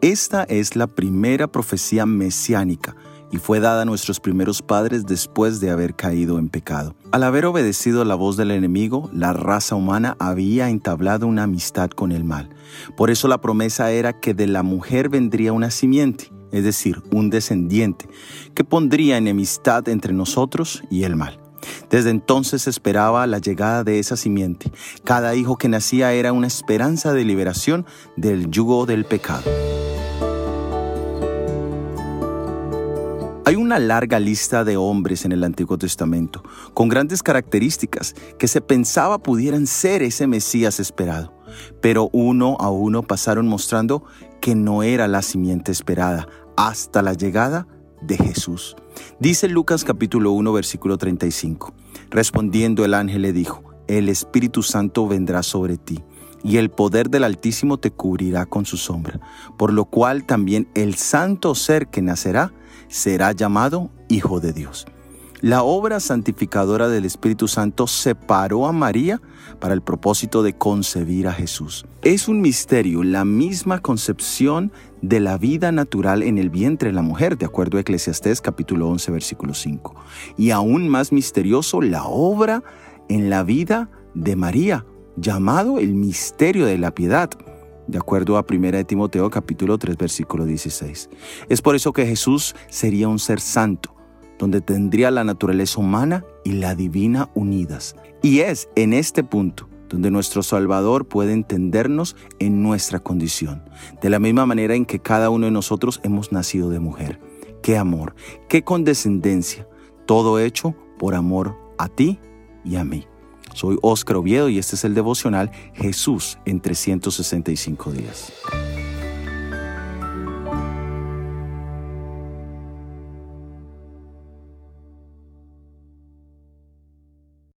Esta es la primera profecía mesiánica y fue dada a nuestros primeros padres después de haber caído en pecado. Al haber obedecido la voz del enemigo, la raza humana había entablado una amistad con el mal. Por eso la promesa era que de la mujer vendría una simiente, es decir, un descendiente, que pondría enemistad entre nosotros y el mal. Desde entonces esperaba la llegada de esa simiente. Cada hijo que nacía era una esperanza de liberación del yugo del pecado. Hay una larga lista de hombres en el Antiguo Testamento, con grandes características que se pensaba pudieran ser ese Mesías esperado, pero uno a uno pasaron mostrando que no era la simiente esperada hasta la llegada de Jesús. Dice Lucas capítulo 1 versículo 35. Respondiendo el ángel le dijo, el Espíritu Santo vendrá sobre ti y el poder del Altísimo te cubrirá con su sombra, por lo cual también el santo ser que nacerá será llamado Hijo de Dios. La obra santificadora del Espíritu Santo separó a María para el propósito de concebir a Jesús. Es un misterio la misma concepción de la vida natural en el vientre de la mujer, de acuerdo a Eclesiastés capítulo 11 versículo 5. Y aún más misterioso la obra en la vida de María, llamado el misterio de la piedad de acuerdo a 1 Timoteo capítulo 3 versículo 16. Es por eso que Jesús sería un ser santo, donde tendría la naturaleza humana y la divina unidas. Y es en este punto donde nuestro Salvador puede entendernos en nuestra condición, de la misma manera en que cada uno de nosotros hemos nacido de mujer. Qué amor, qué condescendencia, todo hecho por amor a ti y a mí. Soy Óscar Oviedo y este es el devocional Jesús en 365 días.